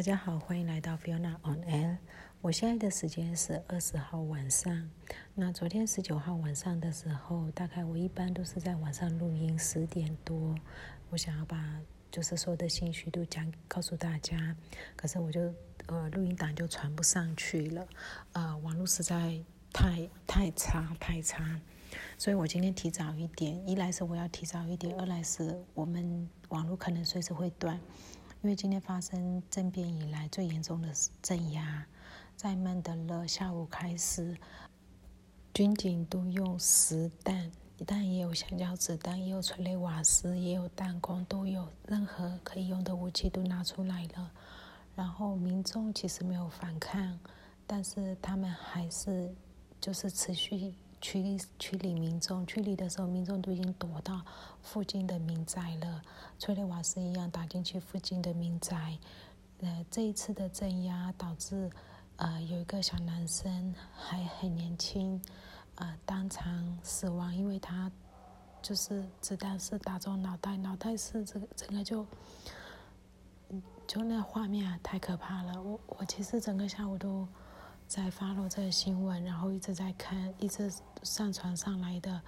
大家好，欢迎来到 Fiona on Air。我现在的时间是二十号晚上。那昨天十九号晚上的时候，大概我一般都是在晚上录音十点多。我想要把就是所有的信息都讲告诉大家，可是我就呃录音档就传不上去了，呃网络实在太太差太差，所以我今天提早一点，一来是我要提早一点，二来是我们网络可能随时会断。因为今天发生政变以来最严重的镇压，在曼德勒下午开始，军警都用实弹，但也有橡胶子弹，也有催泪瓦斯，也有弹弓，都有任何可以用的武器都拿出来了。然后民众其实没有反抗，但是他们还是就是持续。驱驱离民众，驱离的时候，民众都已经躲到附近的民宅了。催泪瓦斯一样打进去附近的民宅。呃，这一次的镇压导致，呃，有一个小男生还很年轻，呃，当场死亡，因为他就是子弹是打中脑袋，脑袋是这个整个就，就那画面啊太可怕了。我我其实整个下午都。在发落这个新闻，然后一直在看，一直上传上来的，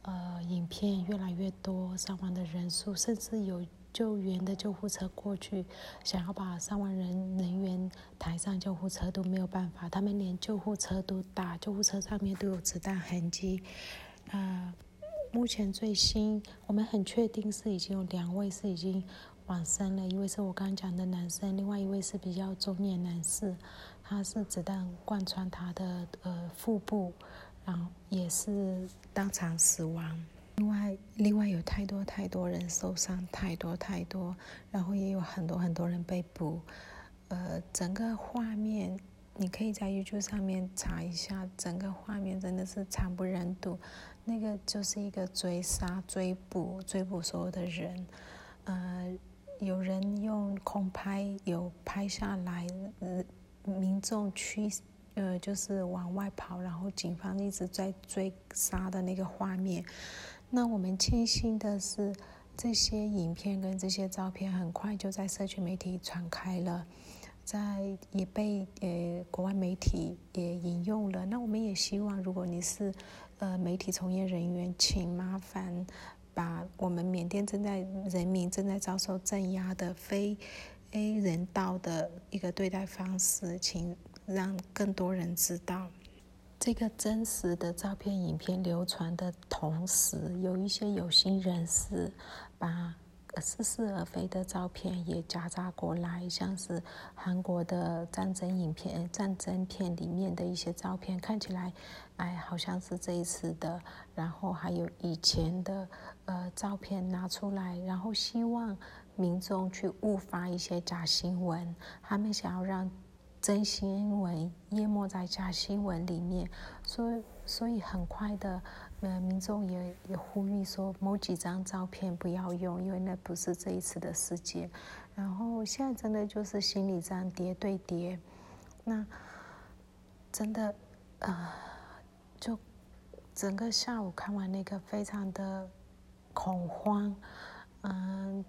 呃，影片越来越多，伤亡的人数，甚至有救援的救护车过去，想要把伤亡人人员抬上救护车都没有办法，他们连救护车都打，救护车上面都有子弹痕迹。啊，目前最新，我们很确定是已经有两位是已经往生了，一位是我刚讲的男生，另外一位是比较中年男士。他是子弹贯穿他的呃腹部，然后也是当场死亡。另外，另外有太多太多人受伤，太多太多，然后也有很多很多人被捕。呃，整个画面你可以在 YouTube 上面查一下，整个画面真的是惨不忍睹。那个就是一个追杀、追捕、追捕所有的人。呃，有人用空拍有拍下来。民众去，呃，就是往外跑，然后警方一直在追杀的那个画面。那我们庆幸的是，这些影片跟这些照片很快就在社区媒体传开了，在也被呃国外媒体也引用了。那我们也希望，如果你是呃媒体从业人员，请麻烦把我们缅甸正在人民正在遭受镇压的非。A 人道的一个对待方式，请让更多人知道。这个真实的照片、影片流传的同时，有一些有心人士把似是而非的照片也夹杂过来，像是韩国的战争影片、战争片里面的一些照片，看起来，哎，好像是这一次的。然后还有以前的呃照片拿出来，然后希望。民众去误发一些假新闻，他们想要让真新闻淹没在假新闻里面，所以所以很快的，呃，民众也也呼吁说某几张照片不要用，因为那不是这一次的事件。然后现在真的就是心理战叠对叠，那真的呃，就整个下午看完那个非常的恐慌，嗯。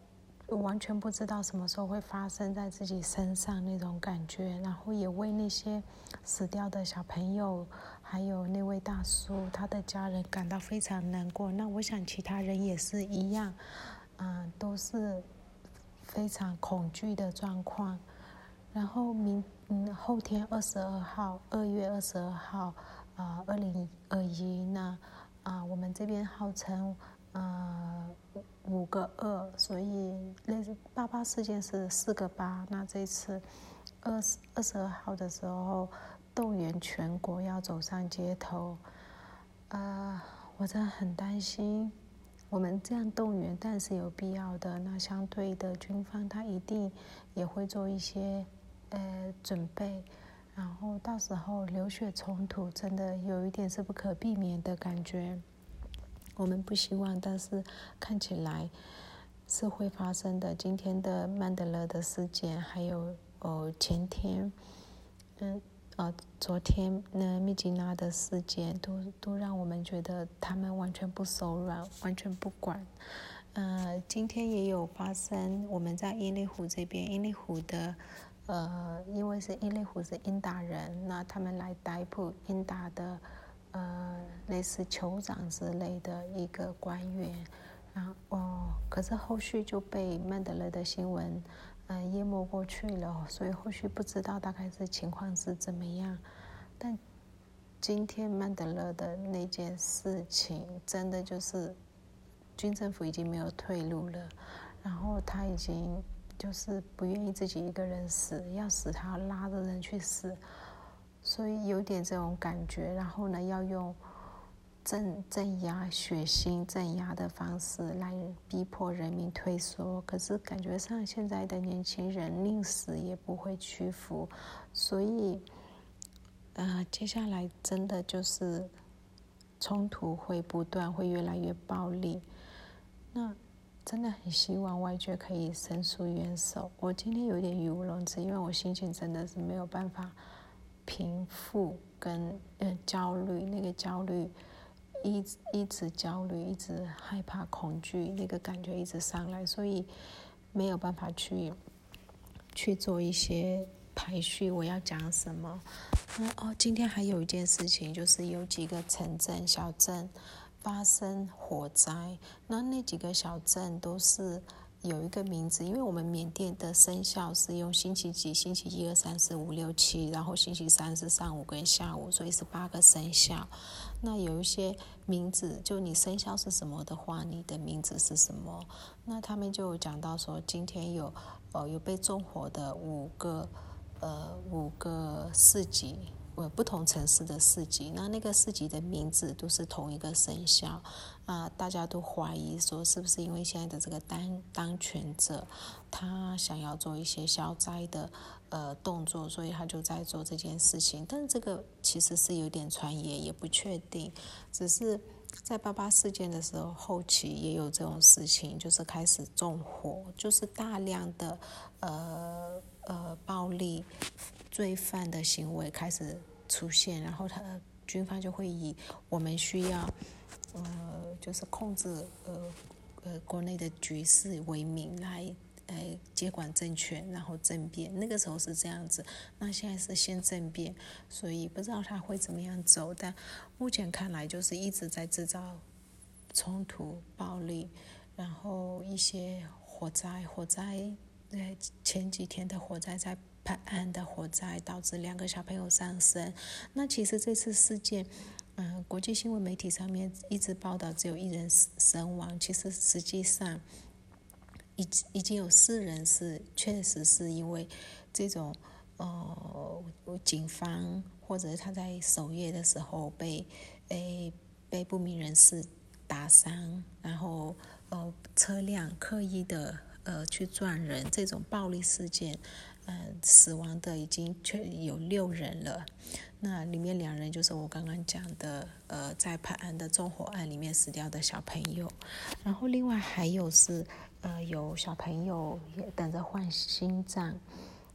完全不知道什么时候会发生在自己身上那种感觉，然后也为那些死掉的小朋友，还有那位大叔他的家人感到非常难过。那我想其他人也是一样，嗯，都是非常恐惧的状况。然后明嗯后天二十二号，二月二十二号，啊，二零二一那啊，我们这边号称。呃，五个二，所以那八八事件是四个八。那这次二十二十二号的时候，动员全国要走上街头，呃，我真的很担心。我们这样动员，但是有必要的。那相对的，军方他一定也会做一些呃准备，然后到时候流血冲突，真的有一点是不可避免的感觉。我们不希望，但是看起来是会发生的。今天的曼德勒的事件，还有哦前天，嗯呃昨天那密吉拉的事件，都都让我们觉得他们完全不手软，完全不管。呃，今天也有发生，我们在伊利湖这边，伊利湖的呃，因为是英雷虎是英达人，那他们来逮捕英达的呃类似酋长之类的一个官员，然后哦，可是后续就被曼德勒的新闻嗯淹没过去了，所以后续不知道大概是情况是怎么样，但今天曼德勒的那件事情，真的就是军政府已经没有退路了，然后他已经。就是不愿意自己一个人死，要死他要拉着人去死，所以有点这种感觉。然后呢，要用镇镇压、血腥镇压的方式来逼迫人民退缩。可是感觉上现在的年轻人宁死也不会屈服，所以，呃，接下来真的就是冲突会不断，会越来越暴力。那。真的很希望外界可以伸出援手。我今天有点语无伦次，因为我心情真的是没有办法平复跟呃焦虑，那个焦虑一一直焦虑，一直害怕恐惧，那个感觉一直上来，所以没有办法去去做一些排序。我要讲什么？哦，今天还有一件事情，就是有几个城镇、小镇。发生火灾，那那几个小镇都是有一个名字，因为我们缅甸的生肖是用星期几，星期一二三四五六七，然后星期三是上午跟下午，所以是八个生肖。那有一些名字，就你生肖是什么的话，你的名字是什么？那他们就讲到说，今天有呃有被纵火的五个呃五个市级。呃，不同城市的市集，那那个市集的名字都是同一个生肖，啊，大家都怀疑说是不是因为现在的这个当当权者，他想要做一些消灾的呃动作，所以他就在做这件事情。但这个其实是有点传言，也不确定。只是在八八事件的时候后期也有这种事情，就是开始纵火，就是大量的呃呃暴力。罪犯的行为开始出现，然后他军方就会以我们需要，呃，就是控制呃呃国内的局势为名来呃接管政权，然后政变。那个时候是这样子，那现在是先政变，所以不知道他会怎么样走。但目前看来就是一直在制造冲突、暴力，然后一些火灾，火灾呃前几天的火灾在。拍案的火灾导致两个小朋友丧生。那其实这次事件，嗯，国际新闻媒体上面一直报道只有一人死身亡，其实实际上已已经有四人是确实是因为这种呃警方或者他在守夜的时候被诶被不明人士打伤，然后呃车辆刻意的呃去撞人这种暴力事件。嗯，死亡的已经确有六人了，那里面两人就是我刚刚讲的，呃，在判案的纵火案里面死掉的小朋友，然后另外还有是，呃，有小朋友也等着换心脏，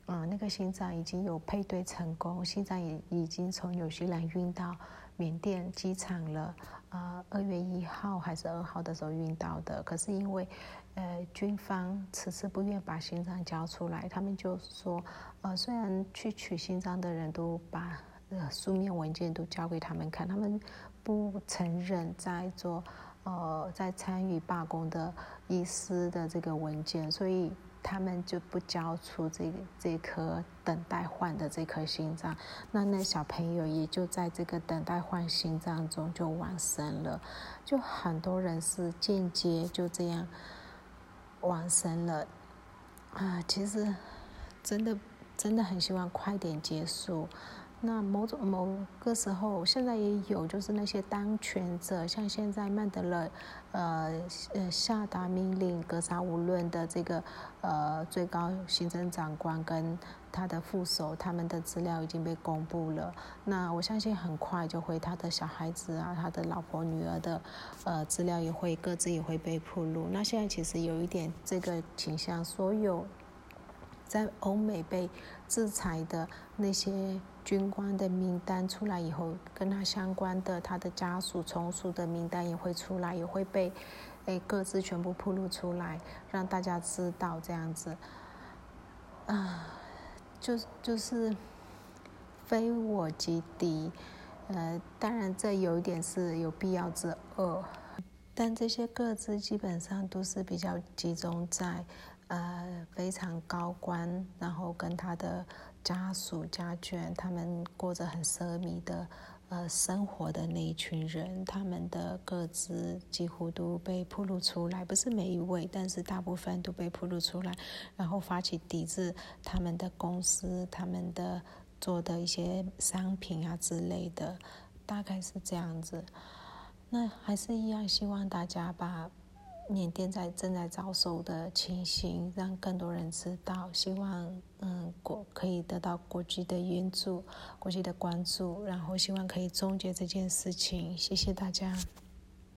嗯，那个心脏已经有配对成功，心脏也已经从纽西兰运到缅甸机场了，啊，二月一号还是二号的时候运到的，可是因为。呃，军方迟迟不愿把心脏交出来，他们就说，呃，虽然去取心脏的人都把呃书面文件都交给他们看，他们不承认在做呃在参与罢工的医师的这个文件，所以他们就不交出这这颗等待换的这颗心脏。那那小朋友也就在这个等待换心脏中就往生了，就很多人是间接就这样。往生了啊！其实真的真的很希望快点结束。那某种某个时候，现在也有，就是那些当权者，像现在曼德勒，呃呃下达命令格杀无论的这个呃最高行政长官跟他的副手，他们的资料已经被公布了。那我相信很快就会他的小孩子啊，他的老婆女儿的呃资料也会各自也会被披露。那现在其实有一点这个倾向，所有在欧美被制裁的那些。军官的名单出来以后，跟他相关的他的家属从属的名单也会出来，也会被诶各自全部铺露出来，让大家知道这样子。啊，就就是非我即敌。呃，当然这有一点是有必要之恶，但这些各自基本上都是比较集中在呃非常高官，然后跟他的家属家眷，他们过着很奢靡的呃生活的那一群人，他们的个资几乎都被披露出来，不是每一位，但是大部分都被披露出来，然后发起抵制他们的公司，他们的。做的一些商品啊之类的，大概是这样子。那还是一样，希望大家把缅甸在正在遭受的情形让更多人知道。希望嗯国可以得到国际的援助、国际的关注，然后希望可以终结这件事情。谢谢大家。